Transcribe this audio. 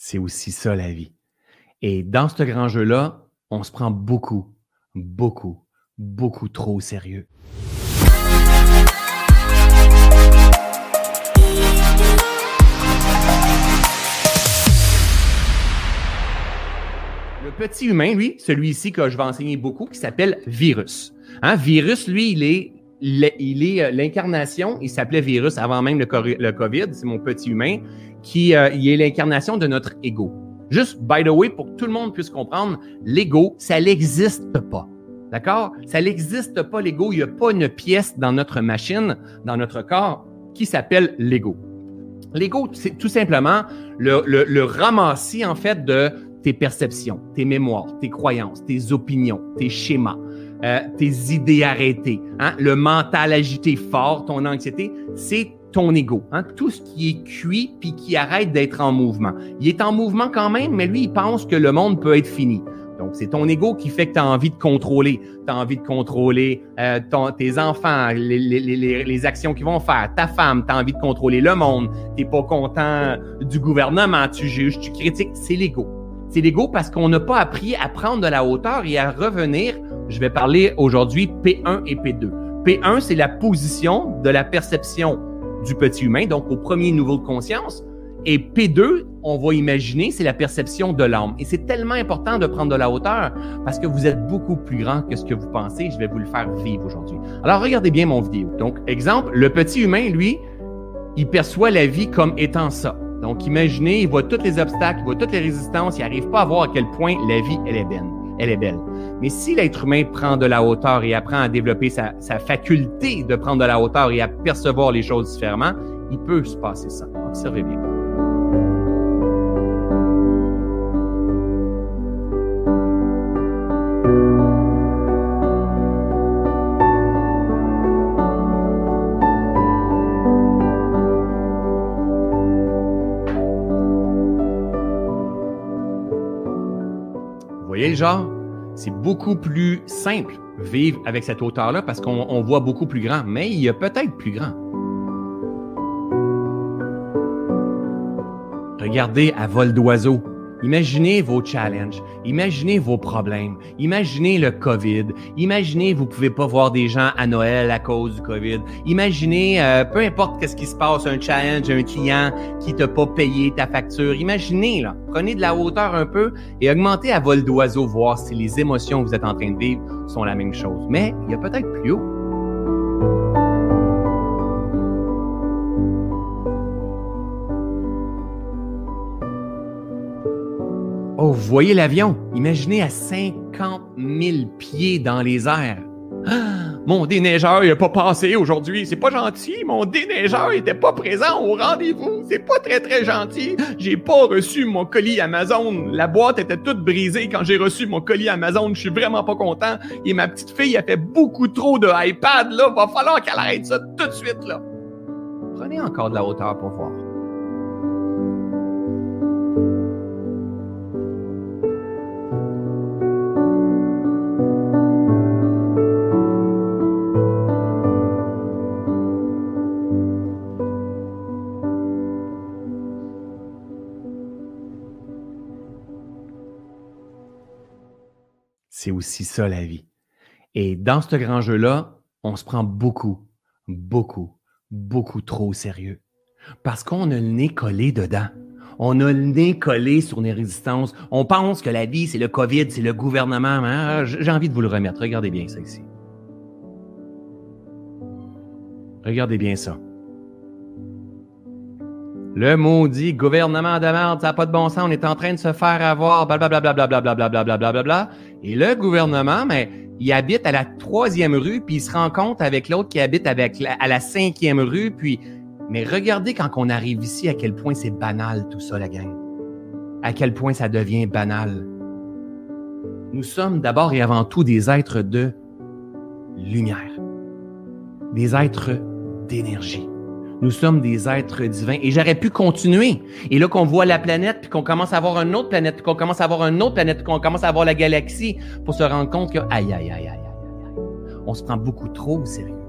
C'est aussi ça la vie. Et dans ce grand jeu-là, on se prend beaucoup, beaucoup, beaucoup trop au sérieux. Le petit humain, lui, celui-ci que je vais enseigner beaucoup, qui s'appelle virus. Hein, virus, lui, il est il est euh, l'incarnation, il s'appelait virus avant même le, COVID, c'est mon petit humain, qui euh, est l'incarnation de notre ego. Juste, by the way, pour que tout le monde puisse comprendre, l'ego, ça n'existe pas. D'accord? Ça n'existe pas, l'ego. Il n'y a pas une pièce dans notre machine, dans notre corps, qui s'appelle l'ego. L'ego, c'est tout simplement le, le, le ramassis, en fait, de tes perceptions, tes mémoires, tes croyances, tes opinions, tes schémas, euh, tes idées arrêtées, hein? le mental agité fort, ton anxiété, c'est ton ego. Hein? Tout ce qui est cuit puis qui arrête d'être en mouvement. Il est en mouvement quand même, mais lui, il pense que le monde peut être fini. Donc, c'est ton ego qui fait que tu as envie de contrôler. Tu as envie de contrôler euh, tes enfants, les, les, les, les actions qu'ils vont faire, ta femme, tu as envie de contrôler le monde. Tu pas content du gouvernement, tu juges, tu critiques. C'est l'ego. C'est l'ego parce qu'on n'a pas appris à prendre de la hauteur et à revenir je vais parler aujourd'hui P1 et P2. P1, c'est la position de la perception du petit humain, donc au premier niveau de conscience. Et P2, on va imaginer, c'est la perception de l'âme. Et c'est tellement important de prendre de la hauteur parce que vous êtes beaucoup plus grand que ce que vous pensez. Je vais vous le faire vivre aujourd'hui. Alors, regardez bien mon vidéo. Donc, exemple, le petit humain, lui, il perçoit la vie comme étant ça. Donc, imaginez, il voit tous les obstacles, il voit toutes les résistances, il n'arrive pas à voir à quel point la vie, elle est belle. Elle est belle. Mais si l'être humain prend de la hauteur et apprend à développer sa, faculté de prendre de la hauteur et à percevoir les choses différemment, il peut se passer ça. Observez bien. Voyez le genre? C'est beaucoup plus simple vivre avec cette hauteur-là parce qu'on voit beaucoup plus grand, mais il y a peut-être plus grand. Regardez à vol d'oiseau. Imaginez vos challenges, imaginez vos problèmes, imaginez le COVID, imaginez vous pouvez pas voir des gens à Noël à cause du COVID, imaginez euh, peu importe qu'est-ce qui se passe, un challenge, un client qui t'a pas payé ta facture, imaginez là, prenez de la hauteur un peu et augmentez à vol d'oiseau voir si les émotions que vous êtes en train de vivre sont la même chose. Mais il y a peut-être plus haut. Vous voyez l'avion? Imaginez à 50 000 pieds dans les airs. Ah, mon déneigeur, n'a pas passé aujourd'hui. C'est pas gentil. Mon déneigeur n'était pas présent au rendez-vous. C'est pas très, très gentil. J'ai pas reçu mon colis Amazon. La boîte était toute brisée quand j'ai reçu mon colis Amazon. Je suis vraiment pas content. Et ma petite fille a fait beaucoup trop de iPad, là. Va falloir qu'elle arrête ça tout de suite, là. Prenez encore de la hauteur pour voir. C'est aussi ça la vie. Et dans ce grand jeu-là, on se prend beaucoup, beaucoup, beaucoup trop au sérieux. Parce qu'on a le nez collé dedans. On a le nez collé sur les résistances. On pense que la vie, c'est le COVID, c'est le gouvernement. Hein? J'ai envie de vous le remettre. Regardez bien ça ici. Regardez bien ça. Le maudit gouvernement de merde, ça n'a pas de bon sens, on est en train de se faire avoir, blablabla, blablabla, blablabla. Et le gouvernement, mais il habite à la troisième rue, puis il se rencontre avec l'autre qui habite avec à la cinquième rue, puis... Mais regardez quand on arrive ici à quel point c'est banal tout ça, la gang. À quel point ça devient banal. Nous sommes d'abord et avant tout des êtres de lumière, des êtres d'énergie. Nous sommes des êtres divins. Et j'aurais pu continuer. Et là qu'on voit la planète, puis qu'on commence à voir une autre planète, puis qu'on commence à voir une autre planète, puis qu'on commence à voir la galaxie, pour se rendre compte que, aïe, aïe, aïe, aïe, aïe, aïe, on se prend beaucoup trop au sérieux.